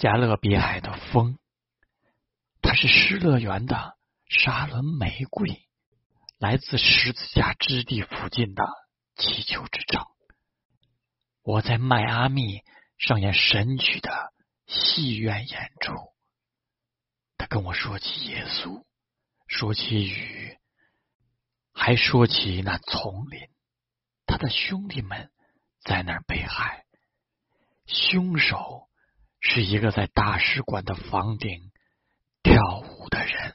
加勒比海的风，它是失乐园的沙伦玫瑰，来自十字架之地附近的气球之城。我在迈阿密上演神曲的戏院演出。他跟我说起耶稣，说起雨，还说起那丛林，他的兄弟们在那儿被害，凶手是一个在大使馆的房顶跳舞的人。